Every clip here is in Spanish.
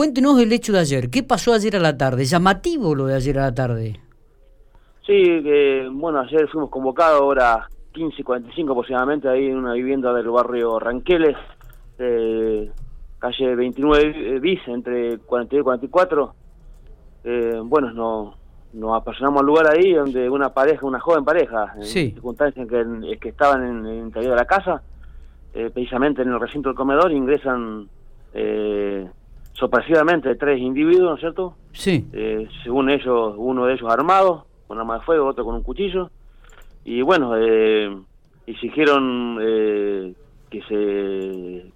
cuéntenos el hecho de ayer. ¿Qué pasó ayer a la tarde? Llamativo lo de ayer a la tarde. Sí, bueno, ayer fuimos convocados, ahora 15 y 45 aproximadamente, ahí en una vivienda del barrio Ranqueles, eh, calle 29 bis, entre 42 y 44. Eh, bueno, nos, nos apasionamos al lugar ahí donde una pareja, una joven pareja, en circunstancias en que, que estaban en, el interior de la casa, eh, precisamente en el recinto del comedor, ingresan eh, sorpresivamente tres individuos, ¿no es cierto? Sí. Eh, según ellos, uno de ellos armado, con arma de fuego, otro con un cuchillo, y bueno, eh, exigieron eh, que se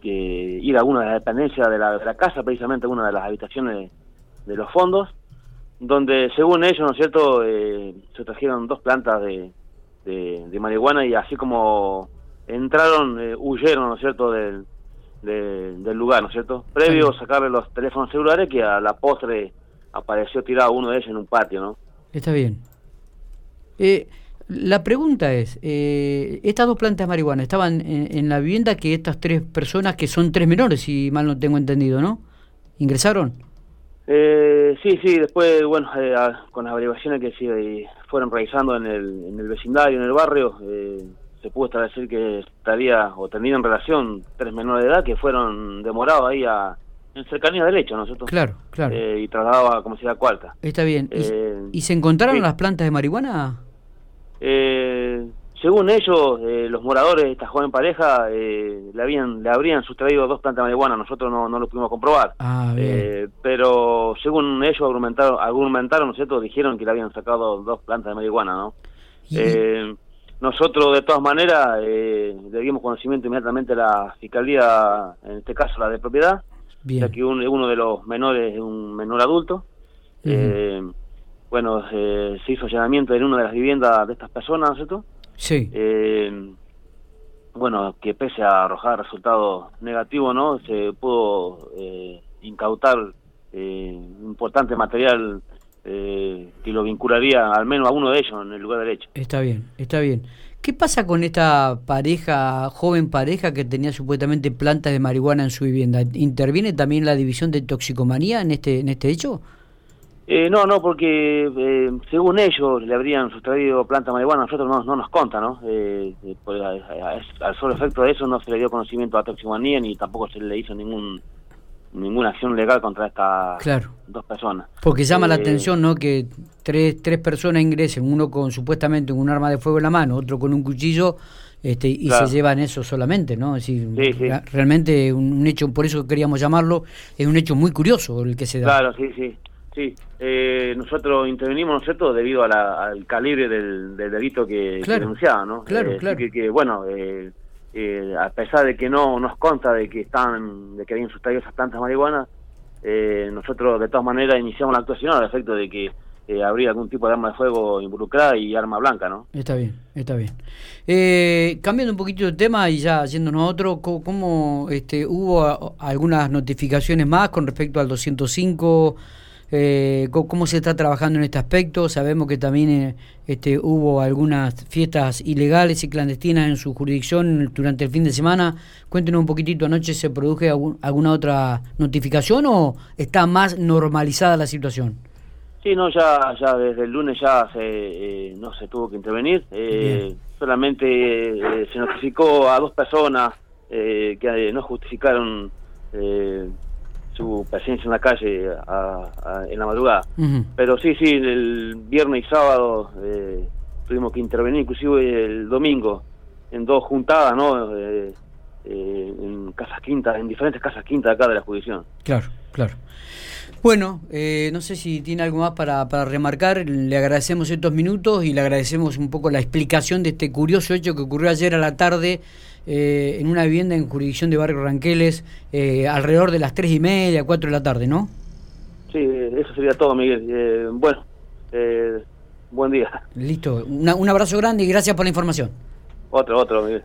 que ir a una de las dependencias de la, de la casa, precisamente a una de las habitaciones de los fondos, donde según ellos, ¿no es cierto?, eh, se trajeron dos plantas de, de, marihuana y así como entraron, eh, huyeron, ¿no es cierto?, del, del lugar, ¿no es cierto? Previo a sacarle los teléfonos celulares que a la postre apareció tirado uno de ellos en un patio, ¿no? Está bien. Eh, la pregunta es, eh, estas dos plantas de marihuana estaban en, la vivienda que estas tres personas, que son tres menores, si mal no tengo entendido, ¿no? ¿Ingresaron? Eh, sí, sí, después, bueno, eh, con las averiguaciones que se fueron realizando en el, en el vecindario, en el barrio, se pudo establecer que estaría o tenían relación tres menores de edad que fueron demorados ahí a, en cercanía del hecho, ¿no es cierto? Claro, claro. y trasladado a como cuarta. Está bien. ¿Y, se encontraron las plantas de marihuana? Eh, según ellos, eh, los moradores de esta joven pareja eh, le habían le habrían sustraído dos plantas de marihuana, nosotros no, no lo pudimos comprobar. Ah, eh, pero según ellos argumentaron, argumentaron, ¿no es cierto? Dijeron que le habían sacado dos plantas de marihuana, ¿no? Nosotros, de todas maneras, le dimos conocimiento inmediatamente a la fiscalía, en este caso la de propiedad, ya que uno de los menores es un menor adulto bueno, eh, se hizo allanamiento en una de las viviendas de estas personas, ¿cierto? Sí. Eh, bueno, que pese a arrojar resultados negativos, ¿no? Se pudo eh, incautar eh, importante material eh, que lo vincularía al menos a uno de ellos en el lugar del hecho. Está bien, está bien. ¿Qué pasa con esta pareja, joven pareja que tenía supuestamente plantas de marihuana en su vivienda? ¿Interviene también la división de toxicomanía en este, en este hecho? Eh, no, no, porque eh, según ellos le habrían sustraído planta marihuana, a nosotros no, no nos conta, ¿no? Eh, al solo efecto de eso no se le dio conocimiento a toxicomanía ni tampoco se le hizo ningún ninguna acción legal contra estas dos personas. Porque llama la atención, ¿no? Que tres, tres personas ingresen, uno con supuestamente un arma de fuego en la mano, otro con un cuchillo, este, y se llevan eso solamente, ¿no? Es decir, realmente un hecho, por eso queríamos llamarlo, es un hecho muy curioso el que se da. Claro, sí, sí. Sí, eh, nosotros intervenimos, ¿no es cierto?, debido al calibre del, delito que, denunciaba, ¿no? Claro, eh, claro. Que, bueno, eh, a pesar de que no nos consta de que están, de que habían sustraído esas plantas marihuana, nosotros de todas maneras iniciamos la actuación al efecto de que habría algún tipo de arma de fuego involucrada y arma blanca, ¿no? Está bien, está bien. cambiando un poquito de tema y ya yéndonos a otro, ¿cómo, este, hubo algunas notificaciones más con respecto al 205? Eh, cómo se está trabajando en este aspecto. Sabemos que también eh, este, hubo algunas fiestas ilegales y clandestinas en su jurisdicción durante el fin de semana. Cuéntenos un poquitito, ¿anoche se produjo alguna otra notificación o está más normalizada la situación? Sí, no, ya, ya desde el lunes ya se, eh, no se tuvo que intervenir. Eh, solamente se notificó a dos personas que no justificaron su presencia en la calle en la madrugada. Pero sí, sí, el viernes y sábado eh, tuvimos que intervenir, inclusive el domingo, en dos juntadas, ¿no? Eh, eh, en casas quintas, en diferentes casas quintas acá de la jurisdicción. Claro, claro. Bueno, no sé si tiene algo más para, para remarcar. Le agradecemos estos minutos y le agradecemos un poco la explicación de este curioso hecho que ocurrió ayer a la tarde eh, en una vivienda en jurisdicción de Barrio Ranqueles eh, alrededor de las tres y media, cuatro de la tarde, ¿no? Sí, eso sería todo, Miguel. Eh, bueno, buen día. Listo, un abrazo grande y gracias por la información. Otro, otro, Miguel.